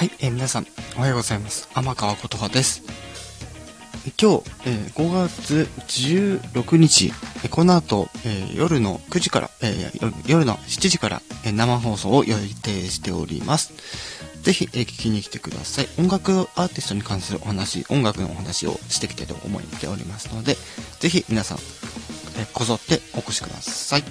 はい、えー皆さん、おはようございます。天川琴葉です。今日、えー5月16日、えーこの後、え夜の9時から、え夜の7時から、え生放送を予定しております。ぜひ、え聞きに来てください。音楽アーティストに関するお話、音楽のお話をしてきたいと思っておりますので、ぜひ皆さん、えこぞってお越しください。